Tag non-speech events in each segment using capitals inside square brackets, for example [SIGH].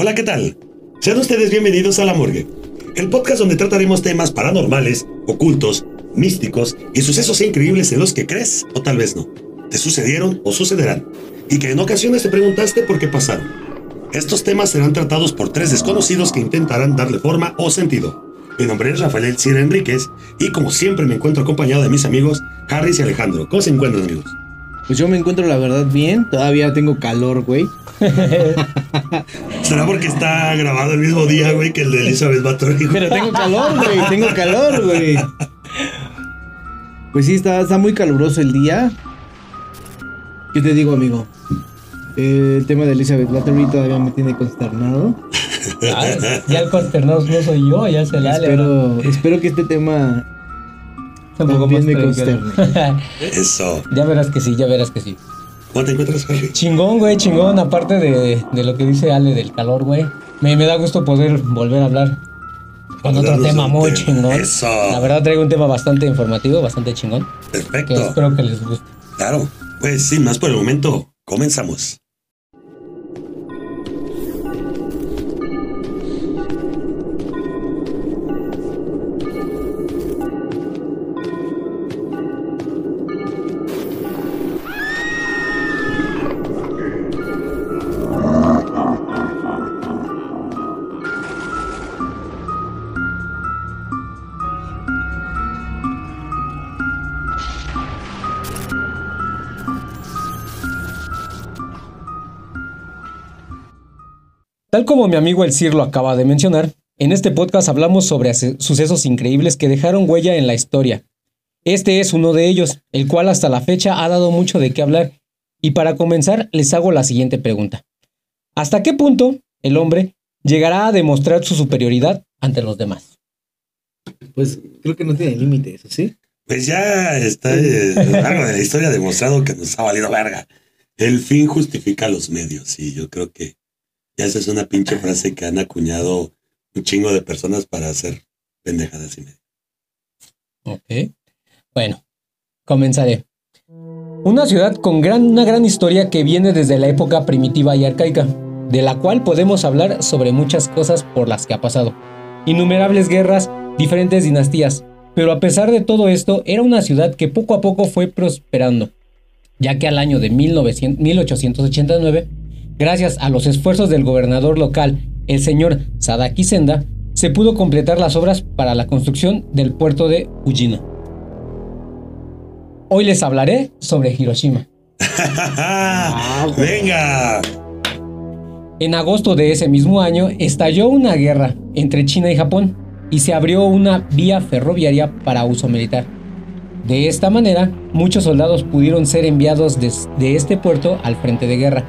Hola, ¿qué tal? Sean ustedes bienvenidos a La Morgue, el podcast donde trataremos temas paranormales, ocultos, místicos y sucesos increíbles en los que crees o tal vez no. Te sucedieron o sucederán, y que en ocasiones te preguntaste por qué pasaron. Estos temas serán tratados por tres desconocidos que intentarán darle forma o sentido. Mi nombre es Rafael Cira Enríquez y como siempre me encuentro acompañado de mis amigos Harris y Alejandro. ¿Cómo se encuentran amigos? Pues yo me encuentro la verdad bien, todavía tengo calor, güey. ¿Será porque está grabado el mismo día, güey, que el de Elizabeth Bathory? güey? Pero tengo calor, güey, tengo calor, güey. Pues sí, está, está muy caluroso el día. ¿Qué te digo, amigo? Eh, el tema de Elizabeth Bathory todavía me tiene consternado. Ah, ya el consternado no soy yo, ya se la Espero, espero que este tema un poco más también me tranquilo. [LAUGHS] Eso. ya verás que sí, ya verás que sí. ¿Cómo te encuentras, Harry? Chingón, güey, chingón. Aparte de, de lo que dice Ale del calor, güey. Me, me da gusto poder volver a hablar con otro tema muy tema. chingón. Eso. La verdad traigo un tema bastante informativo, bastante chingón. Que Perfecto. espero que les guste. Claro. Pues sin más por el momento, comenzamos. Tal como mi amigo El Cir lo acaba de mencionar, en este podcast hablamos sobre sucesos increíbles que dejaron huella en la historia. Este es uno de ellos, el cual hasta la fecha ha dado mucho de qué hablar. Y para comenzar, les hago la siguiente pregunta. ¿Hasta qué punto el hombre llegará a demostrar su superioridad ante los demás? Pues creo que no tiene límite eso, ¿sí? Pues ya está eh, a lo largo de la historia demostrado que nos ha valido verga. El fin justifica los medios y yo creo que ya esa es una pinche frase que han acuñado un chingo de personas para hacer pendejadas y medio. Ok. Bueno, comenzaré. Una ciudad con gran, una gran historia que viene desde la época primitiva y arcaica, de la cual podemos hablar sobre muchas cosas por las que ha pasado. Innumerables guerras, diferentes dinastías, pero a pesar de todo esto, era una ciudad que poco a poco fue prosperando, ya que al año de 1900 1889, gracias a los esfuerzos del gobernador local, el señor Sadaki Senda, se pudo completar las obras para la construcción del puerto de Ujina. Hoy les hablaré sobre Hiroshima. [LAUGHS] Venga. En agosto de ese mismo año estalló una guerra entre China y Japón y se abrió una vía ferroviaria para uso militar. De esta manera, muchos soldados pudieron ser enviados des- de este puerto al frente de guerra.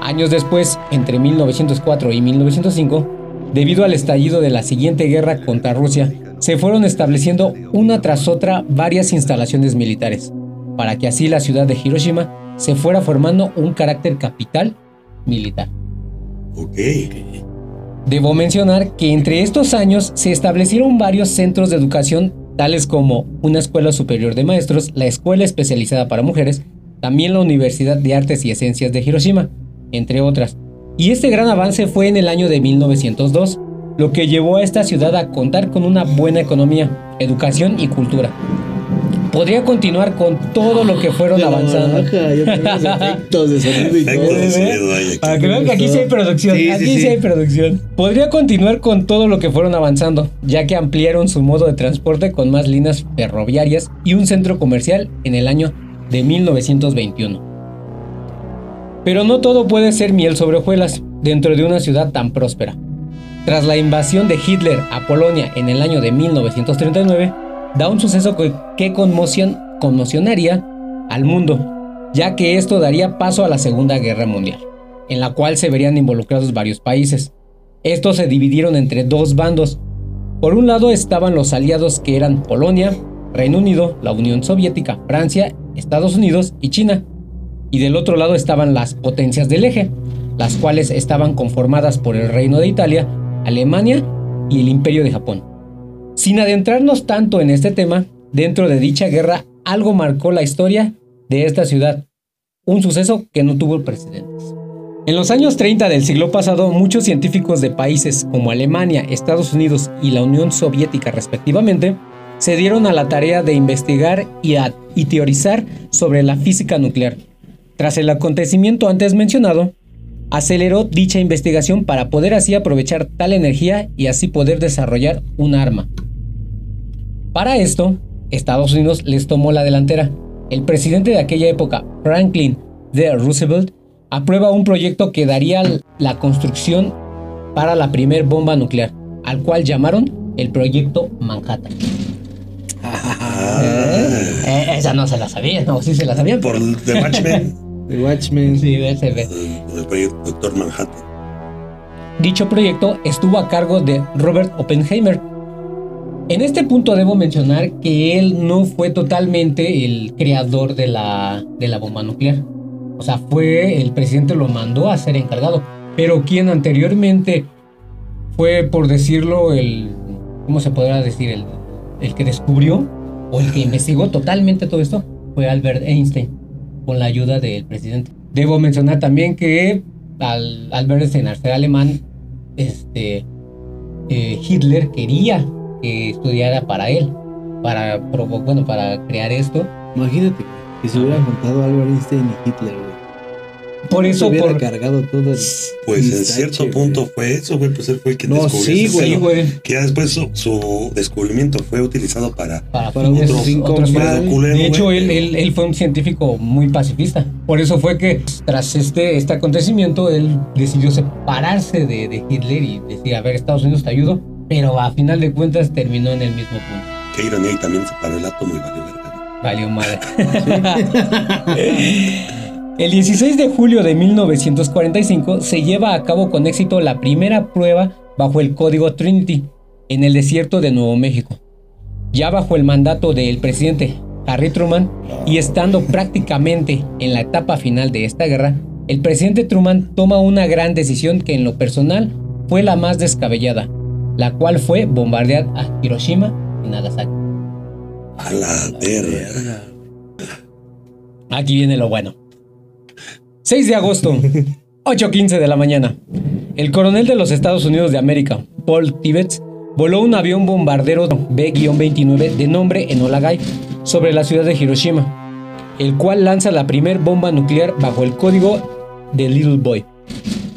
Años después, entre 1904 y 1905, debido al estallido de la siguiente guerra contra Rusia, se fueron estableciendo una tras otra varias instalaciones militares, para que así la ciudad de Hiroshima se fuera formando un carácter capital militar. Ok. Debo mencionar que entre estos años se establecieron varios centros de educación, tales como una escuela superior de maestros, la escuela especializada para mujeres, también la Universidad de Artes y Ciencias de Hiroshima, entre otras. Y este gran avance fue en el año de 1902, lo que llevó a esta ciudad a contar con una buena economía, educación y cultura. Podría continuar con todo lo que fueron avanzando. Ajá, ya tenemos [LAUGHS] efectos de sonido y todo. de ¿eh? que vean que aquí sí hay producción. Sí, sí, aquí sí, sí. hay producción. Podría continuar con todo lo que fueron avanzando, ya que ampliaron su modo de transporte con más líneas ferroviarias y un centro comercial en el año de 1921. Pero no todo puede ser miel sobre hojuelas dentro de una ciudad tan próspera. Tras la invasión de Hitler a Polonia en el año de 1939, da un suceso que, que conmocion- conmocionaría al mundo, ya que esto daría paso a la Segunda Guerra Mundial, en la cual se verían involucrados varios países. Estos se dividieron entre dos bandos. Por un lado estaban los aliados que eran Polonia, Reino Unido, la Unión Soviética, Francia, Estados Unidos y China. Y del otro lado estaban las potencias del eje, las cuales estaban conformadas por el Reino de Italia, Alemania y el Imperio de Japón. Sin adentrarnos tanto en este tema, dentro de dicha guerra algo marcó la historia de esta ciudad, un suceso que no tuvo precedentes. En los años 30 del siglo pasado, muchos científicos de países como Alemania, Estados Unidos y la Unión Soviética respectivamente, se dieron a la tarea de investigar y, teorizar sobre la física nuclear. Tras el acontecimiento antes mencionado, aceleró dicha investigación para poder así aprovechar tal energía y así poder desarrollar un arma. Para esto, Estados Unidos les tomó la delantera. El presidente de aquella época, Franklin D. Roosevelt, aprueba un proyecto que daría la construcción para la primer bomba nuclear, al cual llamaron el Proyecto Manhattan. Eh, [LAUGHS] eh, esa no se la sabía, no, sí se la sabían. Por The Watchmen, [LAUGHS] The Watchmen. Sí, el proyecto Doctor Manhattan. Dicho proyecto estuvo a cargo de Robert Oppenheimer. En este punto debo mencionar que él no fue totalmente el creador de la, de la bomba nuclear. O sea, fue el presidente lo mandó a ser encargado. Pero quien anteriormente fue, por decirlo, el... ¿Cómo se podrá decir? El, el que descubrió o el que [LAUGHS] investigó totalmente todo esto fue Albert Einstein, con la ayuda del presidente. Debo mencionar también que al al ser alemán, este, eh, Hitler quería que estudiara para él, para, bueno, para crear esto. Imagínate que se hubiera juntado Albert Einstein y Hitler, güey. Por eso, por... cargado todo el. Pues en cierto güey. punto fue eso, güey. Pues él fue el que No, descubrió sí, ese güey. Sí, güey. Que ya después su, su descubrimiento fue utilizado para. Para, Para otros cinco otros culero, De hecho, güey, él, él, él fue un científico muy pacifista. Por eso fue que tras este, este acontecimiento, él decidió separarse de, de Hitler y decir, a ver, Estados Unidos te ayudo. Pero a final de cuentas terminó en el mismo punto. Qué ironía, y también se paró el átomo y valió verga. Valió madre. [LAUGHS] El 16 de julio de 1945 se lleva a cabo con éxito la primera prueba bajo el código Trinity en el desierto de Nuevo México. Ya bajo el mandato del presidente Harry Truman y estando prácticamente en la etapa final de esta guerra, el presidente Truman toma una gran decisión que en lo personal fue la más descabellada, la cual fue bombardear a Hiroshima y Nagasaki. A la verga. Aquí viene lo bueno. 6 de agosto, [LAUGHS] 8.15 de la mañana. El coronel de los Estados Unidos de América, Paul Tibbets, voló un avión bombardero B-29 de nombre Enola Gay sobre la ciudad de Hiroshima, el cual lanza la primer bomba nuclear bajo el código de Little Boy.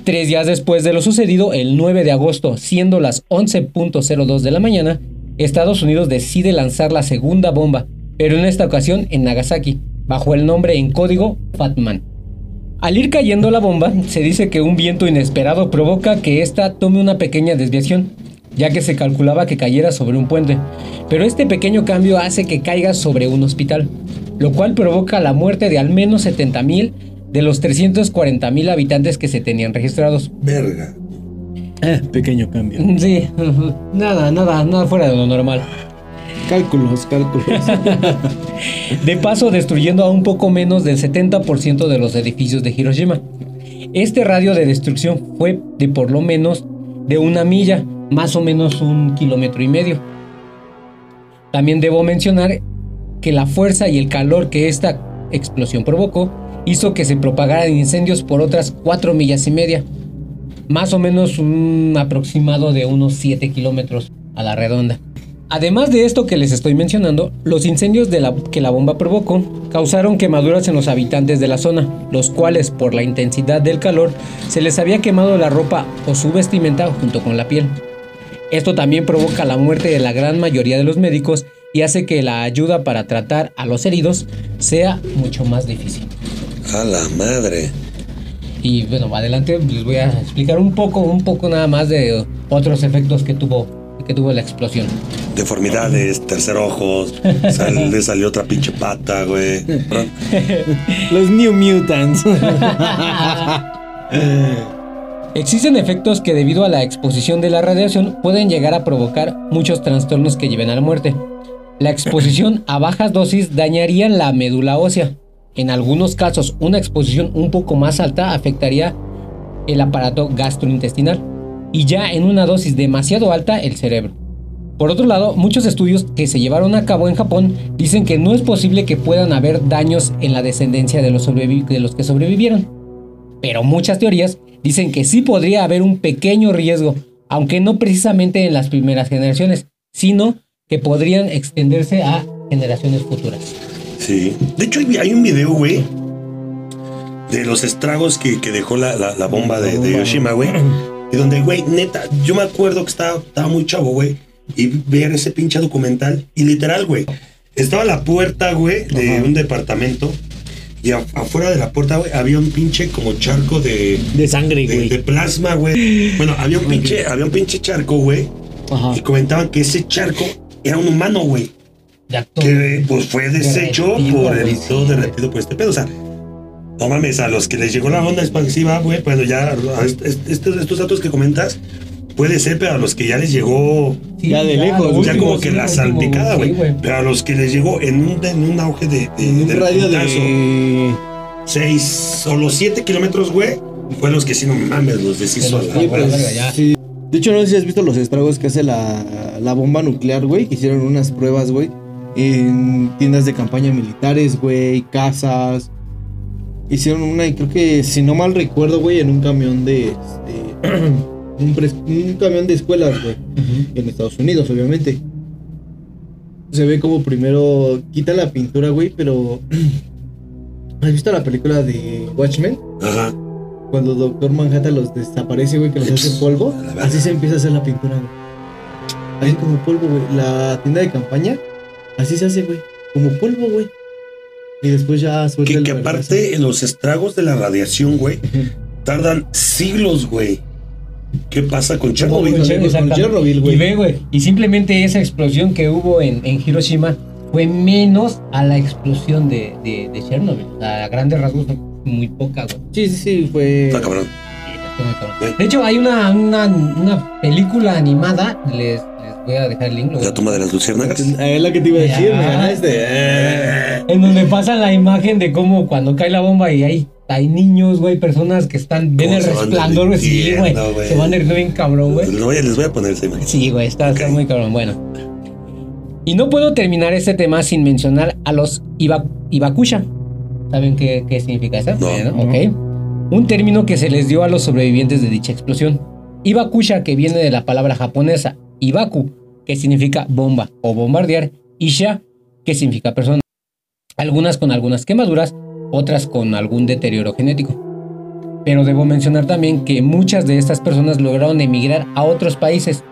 Tres días después de lo sucedido, el 9 de agosto, siendo las 11.02 de la mañana, Estados Unidos decide lanzar la segunda bomba, pero en esta ocasión en Nagasaki, bajo el nombre en código Fatman. Al ir cayendo la bomba, se dice que un viento inesperado provoca que ésta tome una pequeña desviación, ya que se calculaba que cayera sobre un puente, pero este pequeño cambio hace que caiga sobre un hospital, lo cual provoca la muerte de al menos 70.000 de los 340.000 habitantes que se tenían registrados. Verga. Eh, pequeño cambio. Sí, nada, nada, nada fuera de lo normal. Cálculos, cálculos. [LAUGHS] De paso, destruyendo a un poco menos del 70% de los edificios de Hiroshima. Este radio de destrucción fue de por lo menos de una milla, más o menos un kilómetro y medio. También debo mencionar que la fuerza y el calor que esta explosión provocó hizo que se propagaran incendios por otras 4 millas y media, más o menos un aproximado de unos 7 kilómetros a la redonda. Además de esto que les estoy mencionando, los incendios de la, que la bomba provocó causaron quemaduras en los habitantes de la zona, los cuales por la intensidad del calor se les había quemado la ropa o su vestimenta junto con la piel. Esto también provoca la muerte de la gran mayoría de los médicos y hace que la ayuda para tratar a los heridos sea mucho más difícil. A la madre. Y bueno, adelante les voy a explicar un poco, un poco nada más de otros efectos que tuvo, que tuvo la explosión. Deformidades, tercer ojos, sal- [LAUGHS] le salió otra pinche pata, güey. [LAUGHS] Los New Mutants. [LAUGHS] Existen efectos que debido a la exposición de la radiación pueden llegar a provocar muchos trastornos que lleven a la muerte. La exposición a bajas dosis dañaría la médula ósea. En algunos casos, una exposición un poco más alta afectaría el aparato gastrointestinal y ya en una dosis demasiado alta el cerebro. Por otro lado, muchos estudios que se llevaron a cabo en Japón dicen que no es posible que puedan haber daños en la descendencia de los, sobrevi- de los que sobrevivieron. pero muchas teorías dicen que sí podría haber un pequeño riesgo, aunque no precisamente en las primeras generaciones, sino que podrían extenderse a generaciones futuras. Sí. De hecho, hay, hay un video, güey, de los estragos que, que dejó la, la- la bomba de, de Hiroshima, güey. Y donde, güey, neta, yo me acuerdo que estaba, estaba muy chavo, güey. Y ver ese pinche documental. Y literal, güey. Estaba la puerta, güey, de Ajá. un departamento. Y a- afuera de la puerta, güey, había un pinche como charco de, De sangre, de, güey. de plasma, güey. Bueno, había un pinche, había un pinche charco, güey. Ajá. Y comentaban que ese charco era un humano, güey. Que pues fue deshecho Derretido, por el todo derretido por este pedo. O sea, no mames, a los que les llegó la onda expansiva, güey, bueno, ya estos, estos datos que comentas, puede ser, pero a los que ya les llegó Sí, Ya de lejos, ya último, como que sí, la salpicada, sí, güey. pero a los que les llegó en un, en un auge de, de, En un radio de. seis o los siete kilómetros, güey, fue los que sí, no mames, los deshizo a la pues, sí. De hecho, no sé si has visto los estragos que hace la, la bomba nuclear, güey. Que hicieron unas pruebas, güey. En tiendas de campaña militares, güey. Casas. Hicieron una, y creo que, si no mal recuerdo, güey, en un camión de. este, [CLEARS THROAT] un, pres- un camión de escuelas, güey. En Estados Unidos, obviamente. Se ve como primero quita la pintura, güey, pero. [CLEARS THROAT] ¿Has visto la película de Watchmen? Ajá. Cuando Doctor Manhattan los desaparece, güey, que los hace polvo, así se empieza a hacer la pintura, güey. Así como polvo, güey. La tienda de campaña, así se hace, güey. Como polvo, güey. Y después ya suelta Que, que aparte, los estragos de la radiación, güey, tardan siglos, güey. ¿Qué pasa con Chernobyl? con Chernobyl, güey. Y ve, güey. Y simplemente esa explosión que hubo en, en Hiroshima fue menos a la explosión de, de, de Chernobyl. O sea, a grandes rasgos fue muy poca, güey. Sí, sí, sí, fue. Está cabrón. Sí, está muy cabrón. De hecho, hay una, una, una película animada. Les voy a dejar el link. a- La tumba de las luciérnagas. Es lo que te iba a decir, Ya. me ganaste. Eh. En donde pasa la imagen de cómo cuando cae la bomba y hay, hay niños, güey, personas que están, ven el resplandor, güey. Sí, güey. Se van derritiendo bien cabrón, güey. Les voy, a- les voy a poner esa imagen. Sí, güey, está, está muy cabrón. Bueno. Y no puedo terminar este tema sin mencionar a los iba, Ibakusha. ¿Saben qué, qué significa eso? No. No. ok. Un término que se les dio a los sobrevivientes de dicha explosión. Ibakusha, que viene de la palabra japonesa Ibaku, que significa bomba o bombardear, y Sha, que significa persona. Algunas con algunas quemaduras, otras con algún deterioro genético. Pero debo mencionar también que muchas de estas personas lograron emigrar a otros países.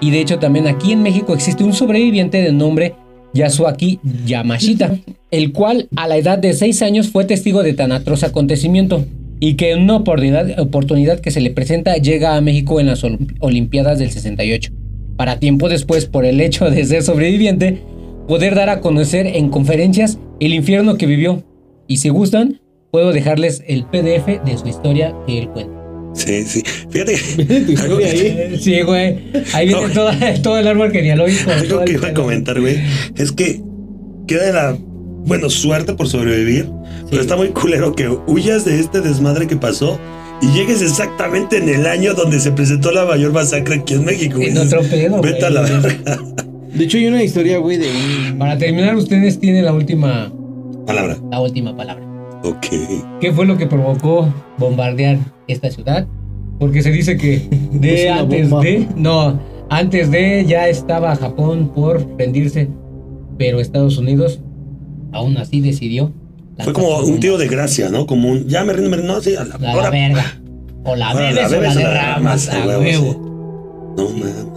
Y de hecho también aquí en México existe un sobreviviente de nombre Yasuaki Yamashita, el cual a la edad de 6 años fue testigo de tan atroz acontecimiento y que en una oportunidad, oportunidad que se le presenta llega a México en las Olim- Olimpiadas del 68, para tiempo después por el hecho de ser sobreviviente, poder dar a conocer en conferencias el infierno que vivió. Y si gustan, puedo dejarles el PDF de su historia que él cuenta. Sí, sí. Fíjate que [LAUGHS] historia ahí. [LAUGHS] Sí, güey. Ahí viene No. toda- todo el árbol genealógico. algo que iba a comentar, güey, es que queda de la, bueno, suerte por sobrevivir, pero está muy culero que huyas de este desmadre que pasó y llegues exactamente en el año donde se presentó la mayor masacre aquí en México. güey. En otro pedo, Vete a la [LAUGHS] verga. De hecho, hay una historia, güey, de un. Para terminar, ustedes tienen la última, Palabra. la última palabra. Ok. ¿Qué fue lo que provocó bombardear esta ciudad? Porque se dice que [LAUGHS] de antes bomba. de, no, antes de ya estaba Japón por rendirse, pero Estados Unidos aún así decidió. Fue como un tiro de gracia, ¿no? Como un, ya me rindo, me rindo, no, sí, a la, La, ahora- verga. O la bebes o la derramas, a huevo. No mames.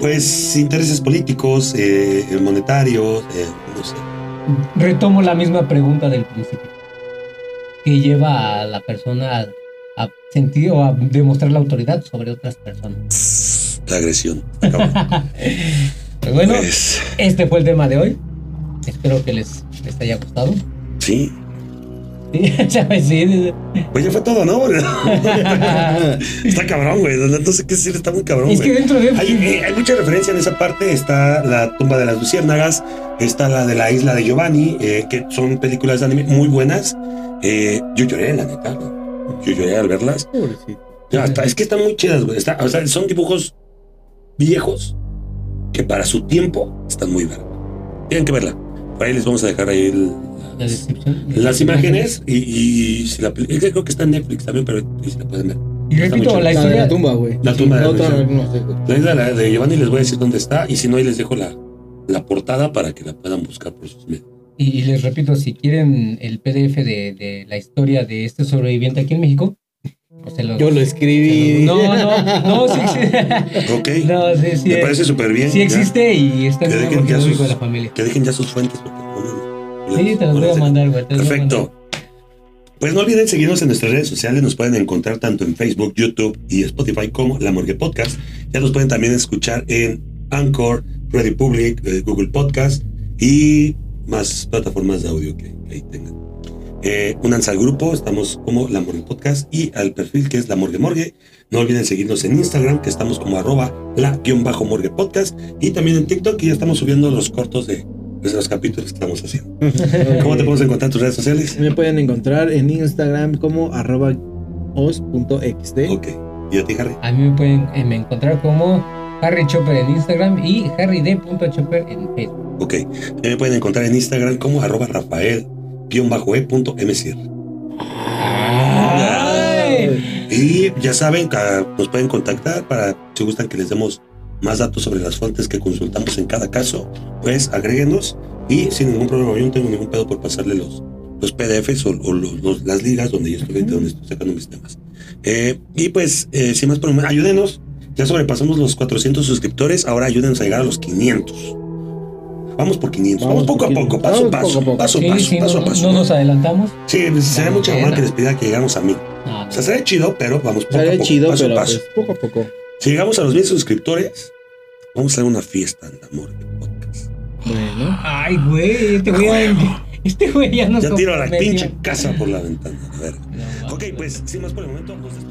Pues intereses políticos, eh, monetarios, eh, no sé. Retomo la misma pregunta del principio. ¿Qué lleva a la persona a, sentir o a demostrar la autoridad sobre otras personas? La agresión. Acabó. [LAUGHS] Pues bueno, Pues, este fue el tema de hoy. Espero que les, les haya gustado. Sí. Sí. [LAUGHS] Pues ya fue todo, ¿no? [LAUGHS] Está cabrón, güey. No sé qué decir, está muy cabrón, Es que güey. dentro de... Hay, eh, hay mucha referencia en esa parte. Está la tumba de las luciérnagas, está la de la isla de Giovanni, eh, que son películas de anime muy buenas. Eh, yo lloré, la neta. ¿no? Yo lloré al verlas. Ya, está- es que están muy chidas, güey. Está- o sea, son dibujos viejos que para su tiempo están muy verga. Tienen que verla. Por ahí les vamos a dejar ahí el- La descripción. las imágenes y, y si la creo que está en Netflix también, pero y si la pueden ver. Y repito, la La de historia. la tumba, güey. La tumba de La otra Luis. no sé, güey. La isla de- de Giovanni les voy a decir dónde está y si no ahí les dejo la, la portada para que la puedan buscar por sus medios. Y, y les repito, si quieren el PDF de, de la historia de este sobreviviente aquí en México, pues se Yo lo escribí. No, no, no, sí [LAUGHS] existe. Ok, No, sí, sí, me parece súper bien. sí ya. existe y está en Que el dejen ya sus- de la familia. Que dejen ya sus fuentes. Porque, no, Sí, te los voy a mandar, güey. Perfecto. Pues no olviden seguirnos en nuestras redes sociales, nos pueden encontrar tanto en Facebook, YouTube y Spotify como La Morgue Podcast. Ya nos pueden también escuchar en Anchor, Ready Public, eh, Google Podcast y más plataformas de audio que, que ahí tengan. Eh, únanse al grupo, estamos como La Morgue Podcast y al perfil que es La Morgue Morgue. No olviden seguirnos en Instagram, que estamos como arroba la-morgue podcast y también en TikTok, que ya estamos subiendo los cortos de, de los capítulos que estamos haciendo. [LAUGHS] ¿Cómo te podemos encontrar en tus redes sociales? Me pueden encontrar en Instagram como arroba os.xt. Ok. ¿Y a ti, Harry? A mí me pueden eh, me encontrar como Harry Chopper en Instagram y harryd.chopper en Facebook. Ok. Me pueden encontrar en Instagram como arroba rafael-e.mcir. Ay. Y ya saben, nos pueden contactar para si gustan que les demos más datos sobre las fuentes que consultamos en cada caso, pues agréguenos y sin ningún problema, yo no tengo ningún pedo por pasarle los, los PDFs o, o los- los- las ligas donde yo estoy, de donde estoy sacando mis temas. Eh, y pues, eh, sin más problema, ayúdenos. Ya sobrepasamos los 400 suscriptores, ahora ayúdenos a llegar a los 500. Vamos por 500. Vamos, Vamos poco a por poco, 500. paso a Vamos paso, poco a poco. paso a Sí, paso, sí, paso no, a paso. no nos adelantamos. Sí, pues, sería mucha mamá que les pida que llegamos a mil. No, O sea, sería chido, pero vamos poco a poco, chido, paso a pero paso. pues, poco a poco. Si llegamos a los 10 suscriptores, vamos a hacer una fiesta en la Morgue Podcast. Bueno. Ay, güey, este güey ya, [LAUGHS] este güey ya nos Ya tiro a la pinche casa por la ventana. A ver. No, Ok, pues sin más por el momento, nos despedimos.